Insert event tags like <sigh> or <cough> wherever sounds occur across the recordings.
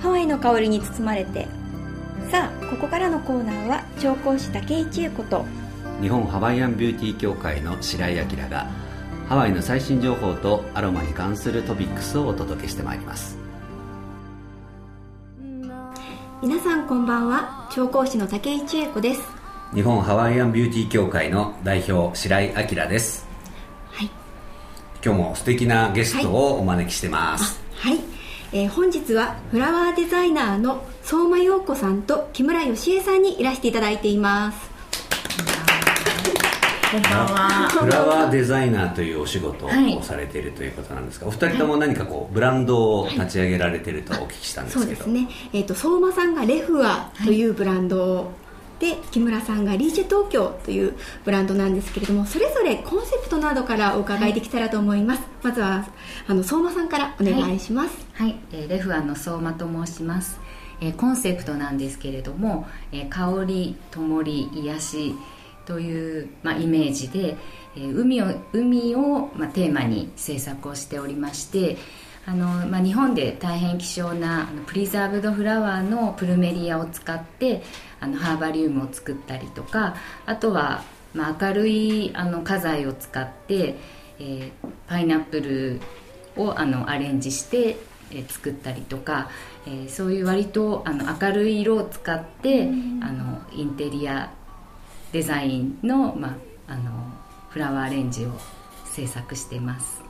ハワイの香りに包まれて。さあここからのコーナーは調香師竹井千恵子と。日本ハワイアンビューティー協会の白井明がハワイの最新情報とアロマに関するトピックスをお届けしてまいります。皆さんこんばんは調香師の竹井千恵子です。日本ハワイアンビューティー協会の代表白井明です。はい。今日も素敵なゲストをお招きしてます。はい、えー本日はフラワーデザイナーの相馬陽子さんと木村義恵さんにいらしていただいています。こんばんは。フラワーデザイナーというお仕事はい。をされているということなんですが、お二人とも何かこうブランドを立ち上げられているとお聞きしたんですけど、そうですね、えー、と相馬さんがレフアというブランドで、木村さんがリーチェ東京というブランドなんですけれどもそれぞれコンセプトなどからお伺いできたらと思います、まずはあの相馬さんからお願いします、はい、えーレフアンの相馬と申します。えーコンセプトなんですけれども、えー香り、ともり、癒しという、まあ、イメージで、えー海を海を、まあ、テーマに制作をしておりまして。あのまあ、日本で大変希少なあのプリザーブドフラワーのプルメリアを使ってあのハーバリウムを作ったりとかあとは、まあ、明るいあの花材を使って、えーパイナップルをあのアレンジして、えー作ったりとか、えーそういう割とあの明るい色を使って、あのインテリアデザインの,、まあ、あのフラワーアレンジを制作しています。あ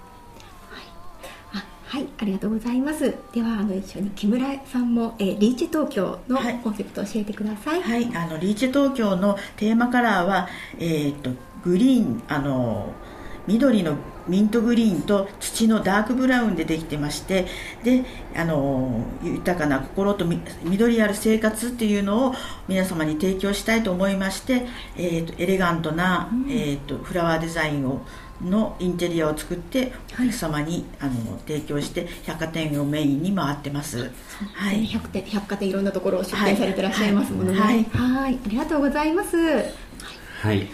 はいありがとうございます。ではあの一緒に木村さんも、えーリーチェ東京のはい。コンセプトを教えてください、はい、あのリーチェ東京のテーマカラーは、えー、とグリーンあの緑のミントグリーンと土のダークブラウンでできてましてであの豊かな心とみ緑ある生活っていうのを皆様に提供したいと思いまして、えー、とエレガントな、えー、とフラワーデザインをのインテリアを作ってお客様に、あの提供して百貨店をメインに回ってます。はい。百店百貨店いろんなところを出店されてらっしゃいますものね。はい。はい。ありがとうございます。はい、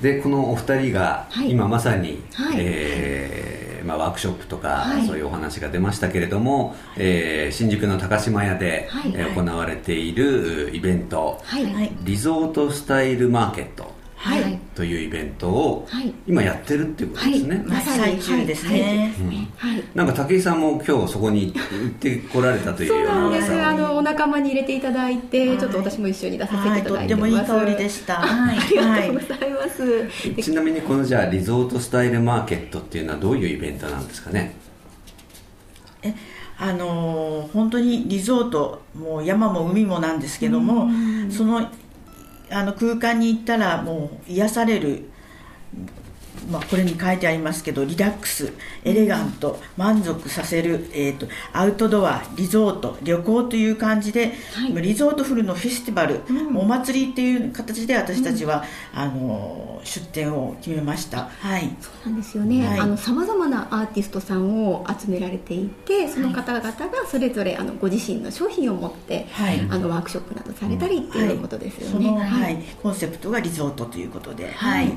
でこのお二人がはい。今まさに、はい。えーまあ、ワークショップとか、はい。そういうお話が出ましたけれども、えー新宿の高島屋で、はい。えー行われているイベント、はい。はい。リゾートスタイルマーケット。はい、はいというイベントを、はい。今やってるっていうことですね、はい。まさに。最中ですね。はい、はい。なんか武井さんも今日そこに行ってこられたというそうようななんですあのお仲間に入れていただいて、はい。ちょっと私も一緒に出させはい、ていただいとっててもいい香りでした。ありがとうごはざいます、でちなみにこのじゃあリゾートスタイルマーケットっていうのはどういうイベントなんですかね？い、えあのー本当にリゾートもう山も海もなんですけどもそのあの空間に行ったらもう癒される、まあ、これに書いてありますけどリラックスエレガント満足させる、えー、とアウトドアリゾート旅行という感じで、はい。リゾートフルのフェスティバル、お祭りっていう形で私たちは、あのー出店を決めました。はい。そうなんですよね、はい。あのさまざまなアーティストさんを集められていてその方々がそれぞれあのご自身の商品を持って、はい。あのワークショップなどされたりっていうことですよそね、の、はい。コンセプトがリゾートということで、はい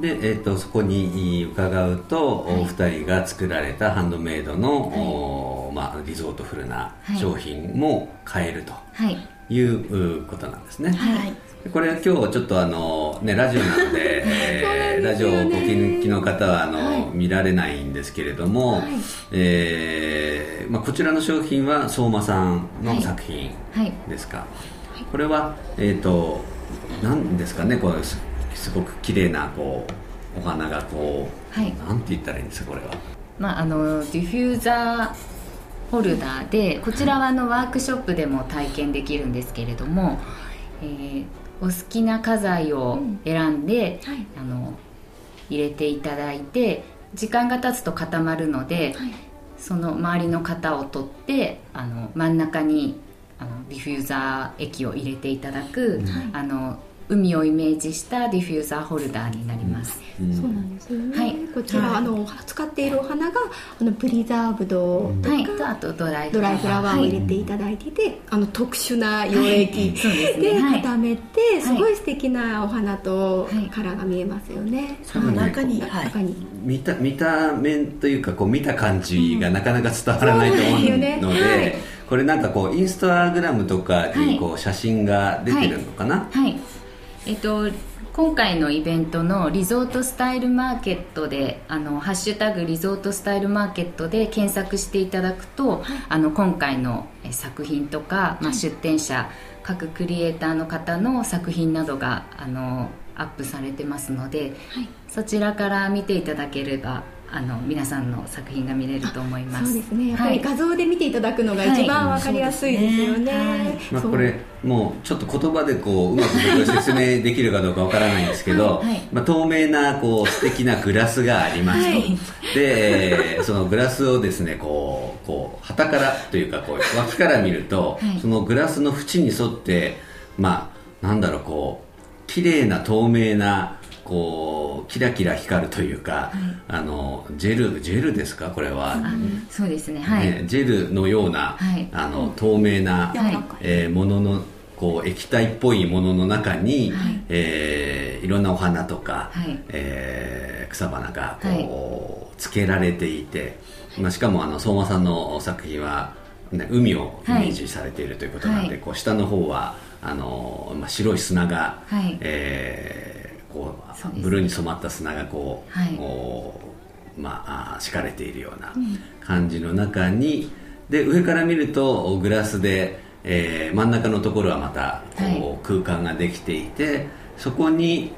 で、えー、とそこに伺うと、お二人が作られたハンドメイドの、おまあ、リゾートフルな商品も買えるとはい。いううことなんですね、はい。でこれは今日ちょっとあの、ね、ラジオなので <laughs> えーラジオをご気抜きの方はあの、見られないんですけれども、えーまあ、こちらの商品は相馬さんの作品はい。ですか、これはえっ、と何ですかねこうすすごく綺麗なこうお花がこう、はい。なんて言ったらいいんですかこれは。まあ、あのディフューザーホルダーでこちらはあのワークショップでも体験できるんですけれども、えーお好きな花材を選んで、はい。あの入れていただいて時間が経つと固まるので、はい。その周りの型を取ってあの真ん中にあのディフューザー液を入れていただく、あの海をイメージしたディフューザーホルダーになります、うん。そうなんですよね、はい。こちら、はい。あの使っているお花があのプリザーブドとか、はい。とあとドライドライフラワーを入れていただいてて、あの特殊な溶液そうで固めて、すごい素敵なお花とはいカラーが見えますよね、その中にはい。中に。見た見た目というかこう見た感じがなかなか伝わらないと思うので、そうなんこれなんかこうインスタグラムとかにこう写真が出てるのかな、はい、はい、えっと今回のイベントのリゾートスタイルマーケットであのハッシュタグリゾートスタイルマーケットで検索していただくと、はい、あの今回の作品とか、まあ、出展者、各クリエイターの方の作品などがあのアップされてますので、そちらから見ていただければあの皆さんの作品が見れると思います。そうですね。やっぱり画像で見ていただくのが一番わかりやすいですよね。はいね。はい、まあ、これもうちょっと言葉でこううまく説明できるかどうかわからないんですけど、<laughs> はい、まあ、透明なこう素敵なグラスがあります。と、でそのグラスをですねこうこう旗からというかこう脇から見ると、そのグラスの縁に沿ってまあなんだろうこう綺麗な透明なこうキラキラ光るというか、はい、あのジェルジェルですか？これは、そうですね。はい、ね、ジェルのような、はい、あの透明な、はい、えー、もののこう液体っぽいものの中に、はい、えー、いろんなお花とか、はい、えー、草花がこう、はい、つけられていて、まあ、しかもあの相馬さんの作品は、ね、海をイメージされているということなので、こう下の方はあの、まあ、白い砂が、はい、えーこうブルーに染まった砂がこう、はい、まあ敷かれているような感じの中に、で上から見るとグラスで、えー、真ん中のところはまたこう、空間ができていてそこに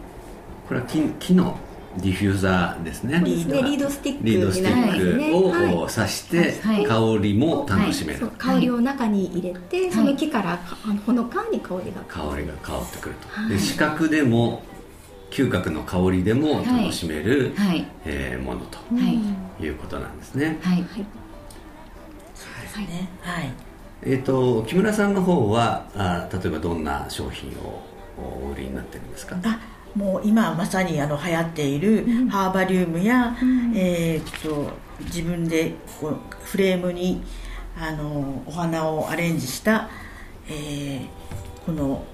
これは木木のディフューザーですね。リードスティックリードスティックを刺して、香りも楽しめる、香りを中に入れて、その木からほのかに香りが。香りが香ってくると、で視覚でも嗅覚の香りでも楽しめる、はい、えー、ものと、い、うことなんですね。はい、はい、そうですね。はい。えっ、ー、と木村さんの方はあ例えばどんな商品をお売りになってるんですか？あもう今まさにあの流行っているハーバリウムや、うん、えっと自分でこうフレームにあのお花をアレンジした、えー、この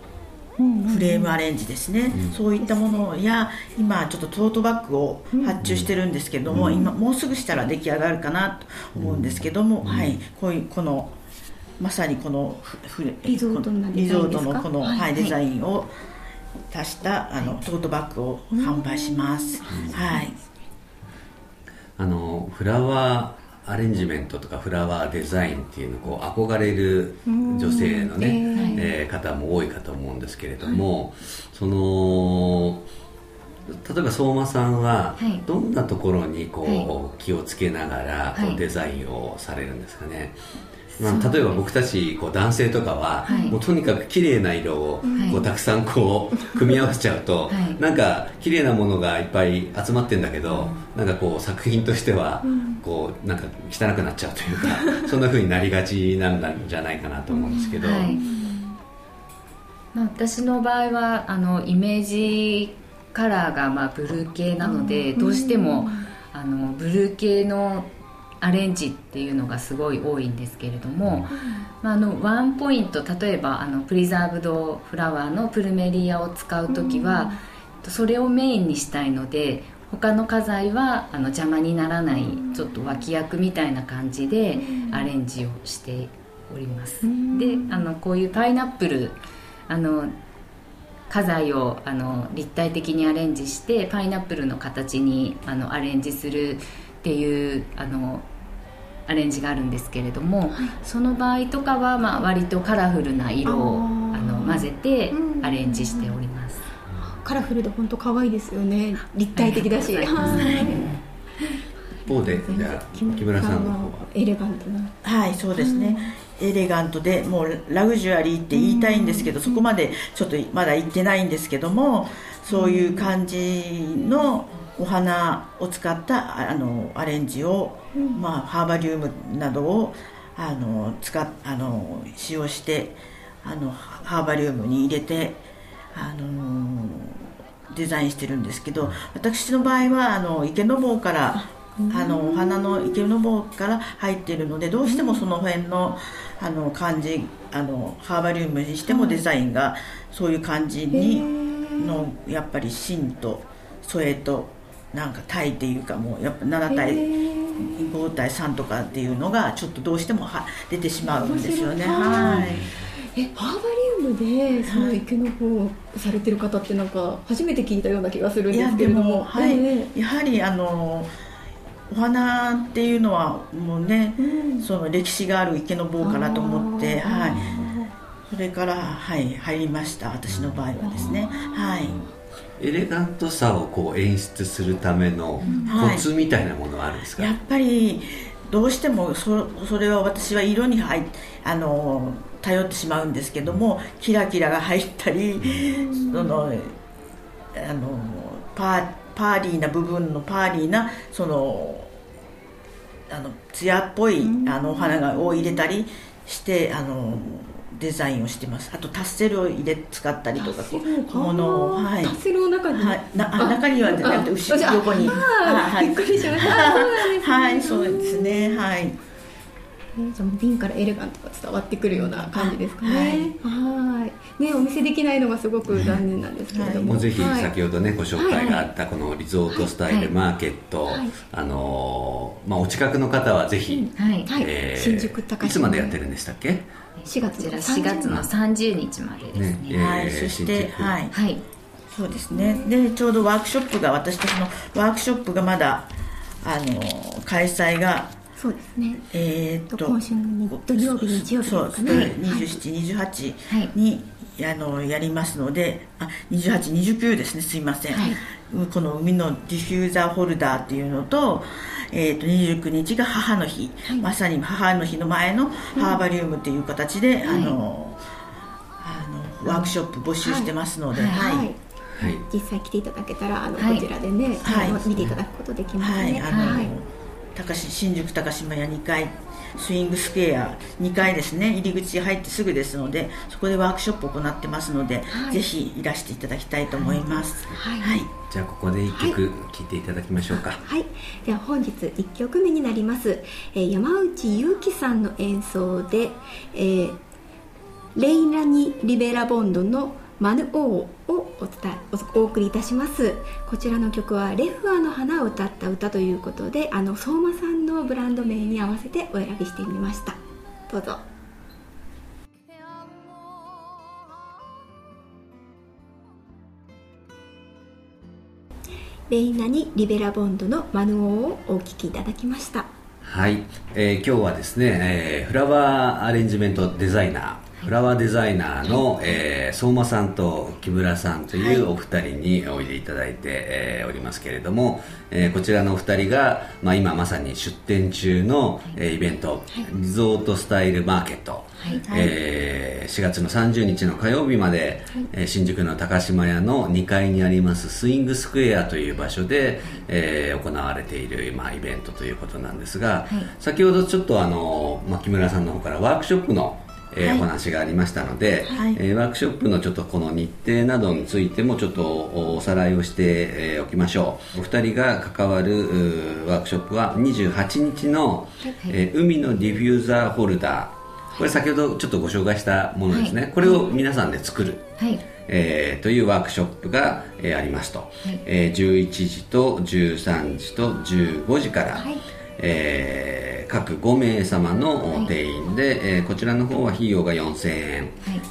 フレームアレンジですね、うん、そういったものや今ちょっとトートバッグを発注してるんですけども、うん、今もうすぐしたら出来上がるかなと思うんですけども、うん、はい。こういうこのまさにこのリゾートのリゾートのこの、はい、はい、デザインを足したあのトートバッグを販売します、はい。あのフラワーアレンジメントとかフラワーデザインっていうのこう憧れる女性のね、えー、方も多いかと思うんですけれども、はい、その例えば相馬さんはどんなところにこう気をつけながらこうデザインをされるんですかね、まあ、例えば僕たちこう男性とかは、もうとにかく綺麗な色をこうたくさんこう組み合わせちゃうと、なんか綺麗なものがいっぱい集まってんだけど、なんかこう作品としてはこうなんか汚くなっちゃうというか、<laughs> そんなふうになりがちなんじゃないかなと思うんですけど、まあ、私の場合はあのイメージカラーがまあブルー系なので、どうしてもあのブルー系のアレンジっていうのがすごい多いんですけれども、まあ、あのワンポイント例えばあのプリザーブドフラワーのプルメリアを使う時は、それをメインにしたいので他の花材はあの邪魔にならないちょっと脇役みたいな感じでアレンジをしております、であのこういうパイナップルあの花材をあの立体的にアレンジしてパイナップルの形にあのアレンジするっていうあのアレンジがあるんですけれども、はい、その場合とかは、まあ、割とカラフルな色をあの混ぜてアレンジしております、カラフルで本当可愛いですよね。立体的だし、一方でじゃ木村さんのエレガントな。はいそうですね、エレガントでもうラグジュアリーって言いたいんですけど、そこまでちょっとまだ言ってないんですけどもそういう感じのお花を使ったあのアレンジを、うん、まあ、ハーバリウムなどをあの使あの使用してあのハーバリウムに入れてあのデザインしてるんですけど私の場合はあの池の棒からあのお花の池の棒から入っているのでどうしてもその辺のあの感じあのハーバリウムにしてもデザインがそういう感じにのやっぱり芯と添えとなんかタイっていうかもうやっぱ7体5対3とかっていうのがちょっとどうしてもは出てしまうんですよね。はい。えハーバリウムでその池の方をされてる方ってなんか初めて聞いたような気がするんですけれども。はい、やはりあのお花っていうのはもうね、うん、その歴史がある池の棒かなと思って、はい、それから、はい、入りました私の場合はですね。はいエレガントさをこう演出するためのコツみたいなものはあるんですか、はい、やっぱりどうしてもそそれは私は色に入あの頼ってしまうんですけどもキラキラが入ったりそのあのパーパーリーな部分のパーリーなそのあの艶っぽいあのお花がを入れたりしてあのデザインをしてます。あとタッセルを入れ使ったりとか小物を、はい、タッセルを中に、はい、な中にはなくて後ろ横に。はい、びっくりしました。<laughs> はいそうですね。はいね、じゃ瓶からエレガントが伝わってくるような感じですかね。はい。ね、お見せできないのがすごく残念なんですけれども。もうぜひ先ほどね、ご紹介があったこのリゾートスタイルマーケット、あのまあお近くの方はぜひ、はい、え新宿高いつまでやってるんでしたっけ？4月こ4月の30日までですね。はい、そしてはい。はい。そうですね。でちょうどワークショップが私たちのワークショップがまだあの開催がそうですね。えー、っと今週の土曜日日曜日ですかね。27、28に、はい、あのやりますので、あ28、29ですね。すいません。はい、この海のディフューザーホルダーっていうのと。えー、と29日が母の日、はい、まさに母の日の前のハーバリウムっていう形で、あのあのワークショップ募集してますので、はい、実際来ていただけたらあの、こちらでね、はい、見ていただくことできますね。はい、あの高新宿高島屋2階スイングスクエア2階ですね。入り口入ってすぐですのでそこでワークショップを行ってますので、はい、ぜひいらしていただきたいと思います、はい、はい、じゃあここで1曲聴いていただきましょうか。はい、では本日1曲目になります、えー、山内優輝さんの演奏で、えー、レイラニ・リベラボンドの「マヌオーをお伝えお送りいたします。こちらの曲はレフアの花を歌った歌ということであの相馬さんのブランド名に合わせてお選びしてみました。どうぞ。レイナにリベラボンドのマヌオーをお聴きいただきました。はい、えー、今日はですね、えー、フラワーアレンジメントデザイナーフラワーデザイナーの、えー、相馬さんと木村さんというお二人においでいただいて、えー、おりますけれども、えー、こちらのお二人が、まあ、今まさに出店中の、えー、イベント、リゾートスタイルマーケット、はい。えー、4月の30日の火曜日まで、はい、新宿の高島屋の2階にありますスイングスクエアという場所で、えー、行われている、まあ、イベントということなんですが、はい、先ほどちょっとあの、まあ、木村さんの方からワークショップのえー、はい、お話がありましたので、はい、えー、ワークショップのちょっとこの日程などについてもちょっとおさらいをして、えー、おきましょう。お二人が関わるワークショップは28日の、はい、えー、海のディフューザーホルダー。これ先ほどちょっとご紹介したものですね、これを皆さんで作る、はい。えー、というワークショップが、えー、ありますと、はい。えー、11時と13時と15時から、はいえー各5名様の定員で、はい、えー、こちらの方は費用が4000円、はい、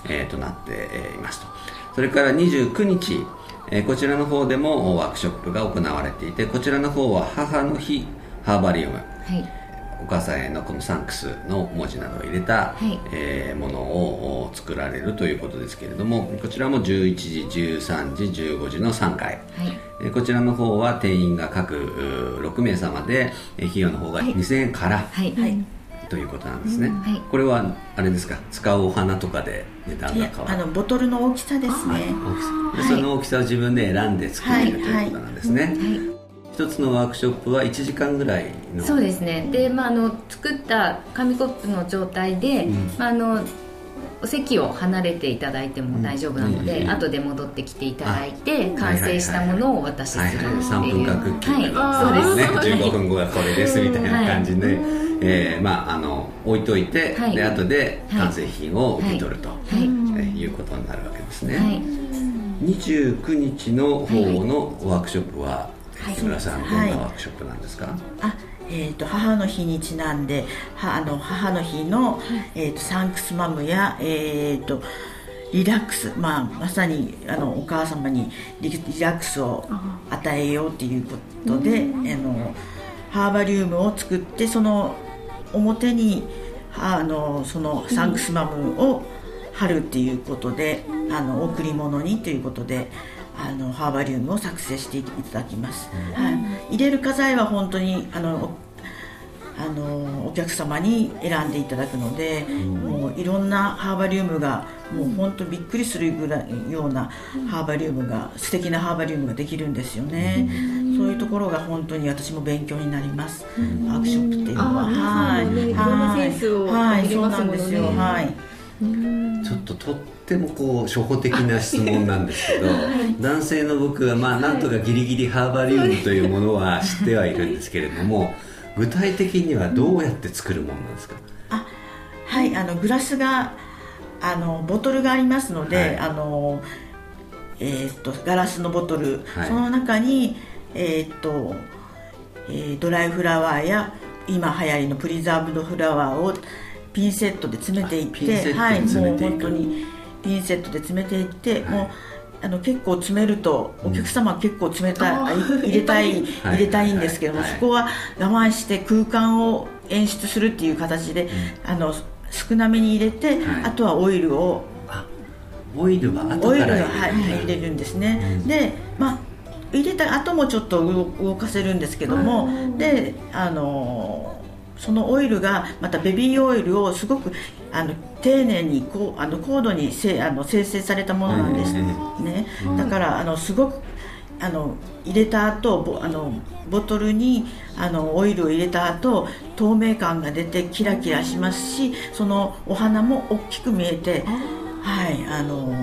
えー、となっていますと。それから29日、えー、こちらの方でもワークショップが行われていてこちらの方は母の日ハーバリウム、はいお母さんへのこのサンクスの文字などを入れた、はい、えー、ものを作られるということですけれどもこちらも11時13時15時の3回、はい、えー、こちらの方は定員が各6名様で費用の方が2000円から、はい。はい。ということなんですね、うんはい、これはあれですか？使うお花とかで値段が変わる。あのボトルの大きさですね。大きさ、その大きさを自分で選んで作れる、ということなんですね、はい一つのワークショップは1時間ぐらいの。そうですね。で、まあ、あの作った紙コップの状態で、うん、まあ、あのお席を離れていただいても大丈夫なので、うん、後で戻ってきていただいて完成したものをお渡しするっていう、はいはい、3分間クッキングはい。そうですね。15分後はこれですみたいな感じで、はい、えー、まああの置いといて、はい、で後で完成品を受け取ると、はい。えー、いうことになるわけですね、はい、29日の方のワークショップは木村さん、どんなワークショップなんですか、あえーと、母の日にちなんではあの母の日の、えーと、サンクスマムや、えーと、リラックス、まあ、まさにあのお母様にリラックスを与えようということで、あのハーバリウムを作ってその表にあのそのサンクスマムを貼るっていうことで、あの贈り物にということであのハーバリウムを作成していただきます、はい、入れる花材は本当にあのあのお客様に選んでいただくので、うん、もういろんなハーバリウムがもう本当びっくりするぐらいようなハーバリウムが素敵なハーバリウムができるんですよね、うん、そういうところが本当に私も勉強になります、うん、ワークショップっていうのは。はい、ね、はい、そうなんですよ。はい。ちょっととってもこう初歩的な質問なんですけど、<laughs> はい、男性の僕はまあなんとかギリギリハーバリウムというものは知ってはいるんですけれども具体的にはどうやって作るものなんですか、あはいあのグラスがあのボトルがありますので、はい、あのえー、っとガラスのボトル、はい、その中にえー、っと、えー、ドライフラワーや今流行りのプリザーブドフラワーをピンセットで詰めていってはいもう本当にピンセットで詰めていって、はい、もうあの結構詰めるとお客様は結構詰めたい、うん、入れたい <laughs> 入れたい。んですけども、そこは我慢して空間を演出するっていう形で、うん、あの少なめに入れて、あとはオイルを。オイルは後から入れる、はい、入れるんですね、でまあ入れた後もちょっと動かせるんですけども、であのそのオイルがまたベビーオイルをすごくあの丁寧にこうあの高度にせあの生成されたものなんですね、だからあのすごくあの入れた後ボあのボトルにあのオイルを入れた後透明感が出てキラキラしますしそのお花も大きく見えてはいあの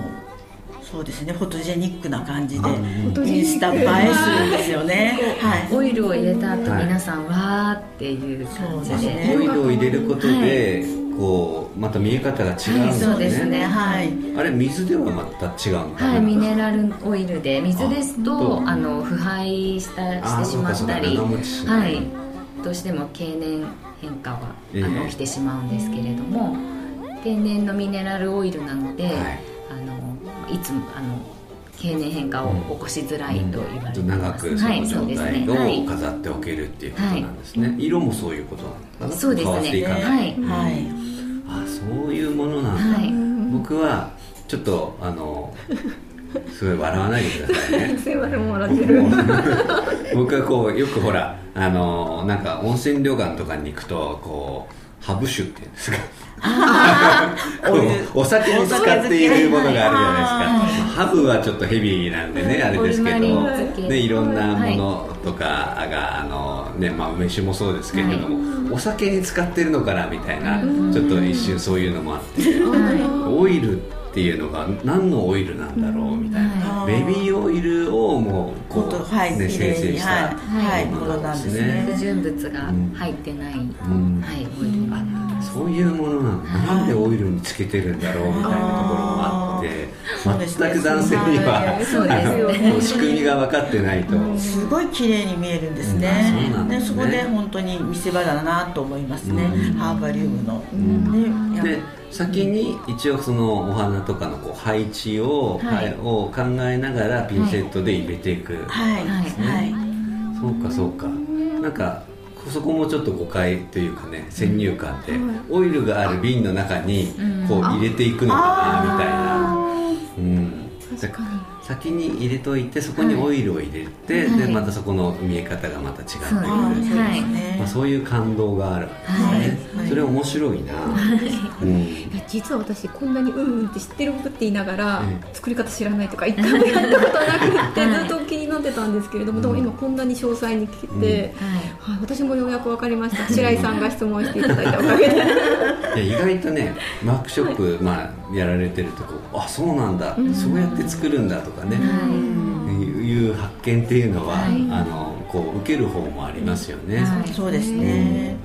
そうですね。フォトジェニックな感じでインスタ映えするんですよね、はい、オイルを入れた後、皆さんわーっていう感じで。オイルを入れることで、こうまた見え方が違うんですね、はい、そうですね。はい。あれ水ではまた違うのはいミネラルオイルで。水ですとあの腐敗したしてしまったりはい。どうしても経年変化は、あの起きてしまうんですけれども天然のミネラルオイルなので、はいいつもあの経年変化を起こしづらいと言われてます、うん、長くその状態を飾っておけるっていうことなんですね、はい、色もそういうことなのか？なそうですね。はい、はい、あそういうものなんだ、はい、僕はちょっとあの <laughs> すごい笑わないでくださいね。<laughs> 僕はこうよくほらあのなんか温泉旅館とかに行くとこうハブ酒っていうんですか。<laughs> お酒に使っているものがあるじゃないですか。ハブはちょっとヘビーなんでねあれですけど、ね、いろんなものとかがあの、ねまあ、梅酒もそうですけれども、お酒に使ってるのかなみたいなちょっと一瞬そういうのもあって、オイルってっていうのが何のオイルなんだろうみたいな、ベビーオイルをもうこう、はい、ね、生成したものなんですね。不純物が入ってない、うん。はい、オイルあそういうものなんなんでオイルにつけてるんだろうみたいなところもあって全く男性には、仕組みが分かってないと、すごい綺麗に見えるんですね,、でそこで本当に見せ場だなと思いますね、ハーバリウムの、で先に一応そのお花とかのこう配置を,、はい、を考えながらピンセットで入れていく、はい、はい、そうかそうか。なんかそこもちょっと誤解というかね先入観で、オイルがある瓶の中にこう入れていくのかなみたいな、うん、確かに。先に入れといてそこにオイルを入れて、はい、でまたそこの見え方がまた違ってくる、はい。まあ、そういう感動があるんですね、はい、それ面白いな、うん、実は私こんなにうんうんって知ってることって言いながら、作り方知らないとか一回もやったことなくてずっと気になってたんですけれども、でも今こんなに詳細に聞いて、はい。私もようやく分かりました。白井さんが質問していただいたおかげで。<laughs> いや意外とねワークショップ、まあ、やられてるとこあそうなんだ、そうやって作るんだとかね、い。う発見っていうのは、あのこう受ける方もありますよね、そうですね、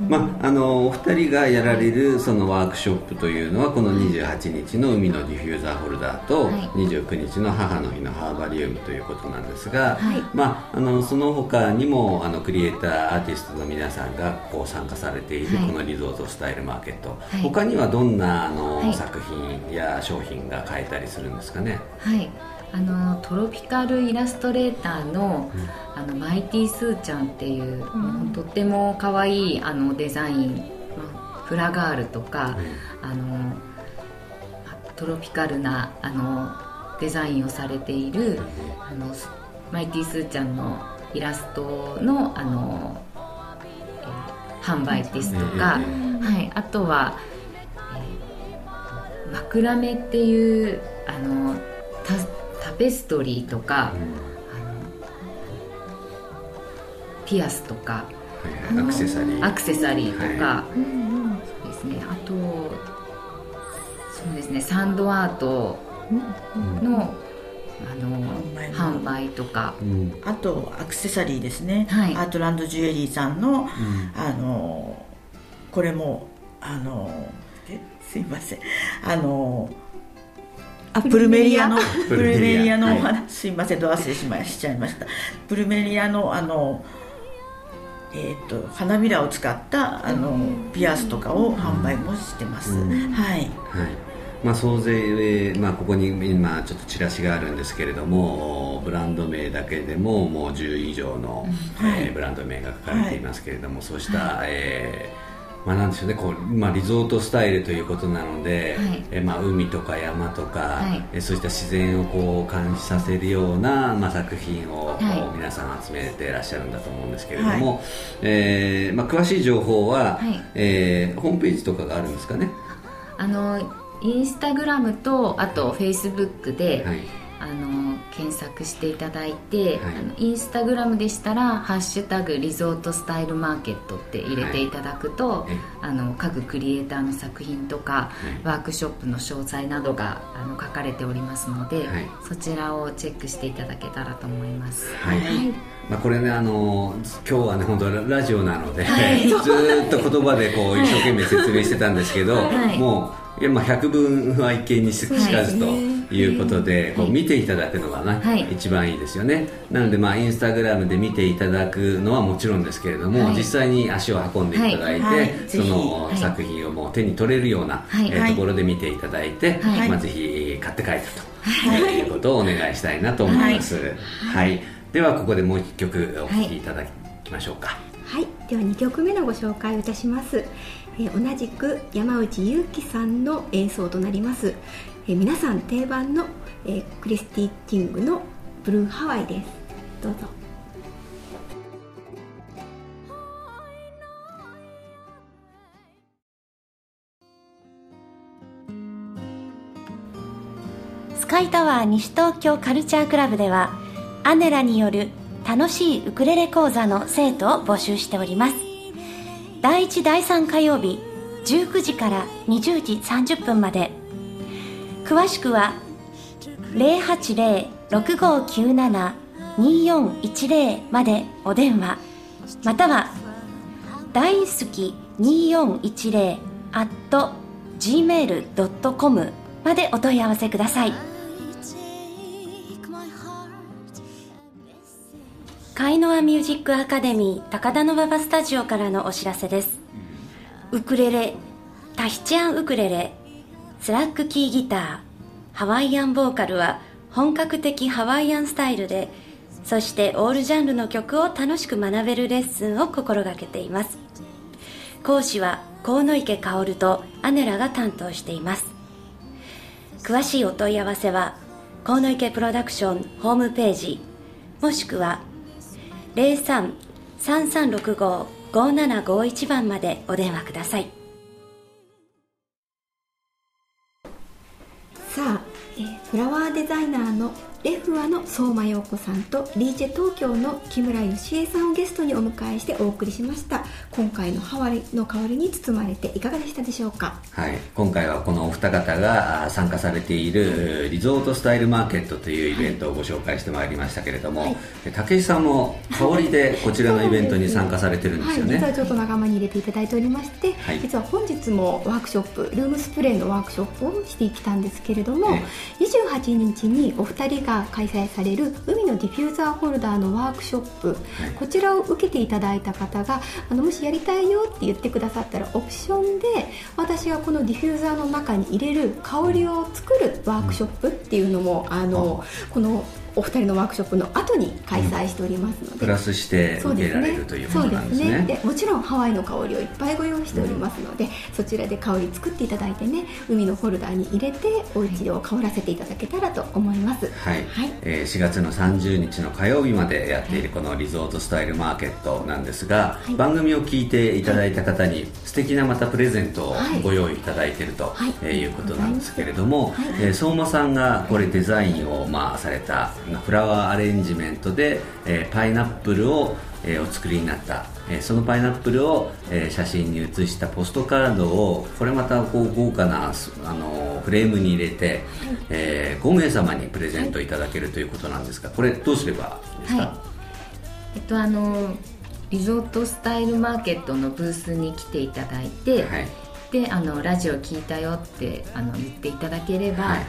まあ、あのお二人がやられるそのワークショップというのはこの28日の海のディフューザーホルダーと29日の母の日のハーバリウムということなんですが、はい、まあ、あのその他にもあのクリエイターアーティストの皆さんがこう参加されているこのリゾートスタイルマーケット、はい、他にはどんなあの、はい、作品や商品が買えたりするんですかね？はい。あのトロピカルイラストレーターのうん、あのマイティスーちゃんっていう、うん、とっても可愛いあのデザイン、まフラガールとか、うん、あのトロピカルなあのデザインをされている、あのマイティスーちゃんのイラストのあの、えー、販売ですとか、はい、あとは、えー、マクラメっていうあのタペストリーとか、うん、ピアスとか、アクセサリー。アクセサリーとか、はい、そうですね。あとそうですね。サンドアートの、あの販売とか、うん、あとアクセサリーですね、はい、アートランドジュエリーさんの、うん、あのこれもあのすいません。あのあプルメリアのプルメリア。の、はい、すいません。ど忘れしましちゃいました。プルメリアのあのえーと、花びらを使ったあのピアスとかを販売もしてます、うん、はい、はい。まあ、総勢、まあ、ここに今ちょっとチラシがあるんですけれどもブランド名だけでももう10以上の、はい、えー、ブランド名が書かれていますけれども、はい、そうした、はい、えーまあ、なんでしょうねこう、まあ、リゾートスタイルということなので、はい、えまあ、海とか山とか、はい、えそういった自然をこう感じさせるような、まあ、作品を、はい、皆さん集めていらっしゃるんだと思うんですけれども、はい、えー、まあ、詳しい情報は、はい、えー、ホームページとかがあるんですかね？あのインスタグラムとあとフェイスブックで、はいあの検索していただいて、はい、あのインスタグラムでしたら「ハッシュタグリゾートスタイルマーケット」って入れていただくと、はい、あの各クリエイターの作品とか、はい、ワークショップの詳細などがあの書かれておりますので、そちらをチェックしていただけたらと思います。はい。まあ、これねあの今日はね本当ラジオなので、ずっと言葉でこう一生懸命説明してたんですけど、もういやまあ百聞は一見にしかずと。いうことで、こう見ていただくのがね、はい、一番いいですよね。なのでまあインスタグラムで見ていただくのはもちろんですけれども、はい、実際に足を運んでいただいて、はい、その作品をもう手に取れるような、えー、ところで見ていただいて、まあ、ぜひ買って帰ったと、い。うことをお願いしたいなと思います、はい。ではここでもう一曲お聴きいただきましょうか。はい。では2曲目のご紹介をいたします。え同じく山内優輝さんの演奏となりますえ、皆さん定番の、え、クリスティ・キングのブルーハワイです。どうぞ。スカイタワー西東京カルチャークラブではアネラによる楽しいウクレレ講座の生徒を募集しております。第1第3火曜日19時から20時30分まで詳しくは080-6597-2410までお電話。または大好き2410 at gmail.com までお問い合わせください。カイノアミュージックアカデミー高田馬場スタジオからのお知らせです。ウクレレタヒチアンウクレレスラックキーギター、ハワイアンボーカルは本格的ハワイアンスタイルで、そしてオールジャンルの曲を楽しく学べるレッスンを心がけています。講師は河野池薫とアネラが担当しています。詳しいお問い合わせは、河野池プロダクションホームページ、もしくは03-3365-5751番までお電話ください。さあ、えー、フラワーデザイナーのレフアの相馬陽子さんとリーチェ東京の木村芳恵さんをゲストにお迎えしてお送りしました。今回のハワイの香りに包まれていかがでしたでしょうか？はい。今回はこのお二方が参加されているリゾートスタイルマーケットというイベントをご紹介してまいりましたけれども、はい、武井さんも香りでこちらのイベントに参加されてるんですよね、はい、実はちょっと仲間に入れていただいておりまして、はい、実は本日もワークショップルームスプレーのワークショップをしてきたんですけれども、28日にお二人が開催される海のディフューザーホルダーのワークショップ、はい、こちらを受けていただいた方があのもしやりたいよって言ってくださったらオプションで私がこのディフューザーの中に入れる香りを作るワークショップっていうのも、うん、あ。のこのお二人のワークショップの後に開催しておりますので、うん、プラスして受けられる、ということなんですね。で、ね、もちろんハワイの香りをいっぱいご用意しておりますので、うん、そちらで香り作っていただいてね海のホルダーに入れてお家で香らせていただけたらと思います。はい、はい、えー、4月の30日の火曜日までやっているこのリゾートスタイルマーケットなんですが、はい、番組を聞いていただいた方に素敵なまたプレゼントをご用意いただいていると、はい。えー、いうことなんですけれども、はい。えー、相馬さんがこれデザインをまあされたフラワーアレレンジメントで、えー、パイナップルを、えー、お作りになった、えー、そのパイナップルを、えー、写真に写したポストカードをこれまたこう豪華な、あのフレームに入れて、えー、5名様にプレゼントいただけるということなんですがこれどうすればですか、はい、えっとあのリゾートスタイルマーケットのブースに来ていただいて、はい、であのラジオ聞いたよってあの言っていただければ、はい。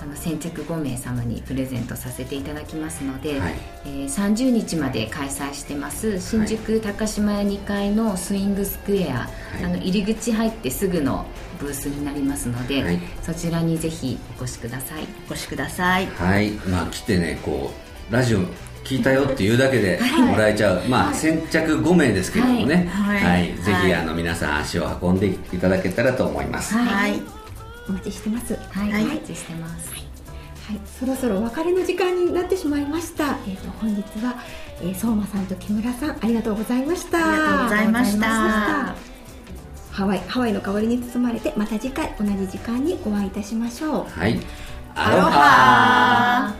あの先着5名様にプレゼントさせていただきますので、はい、えー、30日まで開催してます。新宿高島屋2階のスイングスクエア、はい、あの入り口入ってすぐのブースになりますので、はい、そちらにぜひお越しください。お越しください。はい。まあ来てねこうラジオ聞いたよっていうだけでもらえちゃう、はい、まあ、先着5名ですけどもね、はい、はい、ぜひあの皆さん足を運んでいただけたらと思います。はい。お待ちしてます。はい、はい、お待ちしてます。はい、そろそろお別れの時間になってしまいました。えっ、ー、と本日は、えー、相馬さんと木村さんありがとうございました。ありがとうございました。ハワイハワイの香りに包まれてまた次回同じ時間にお会いいたしましょう。はい。アロハ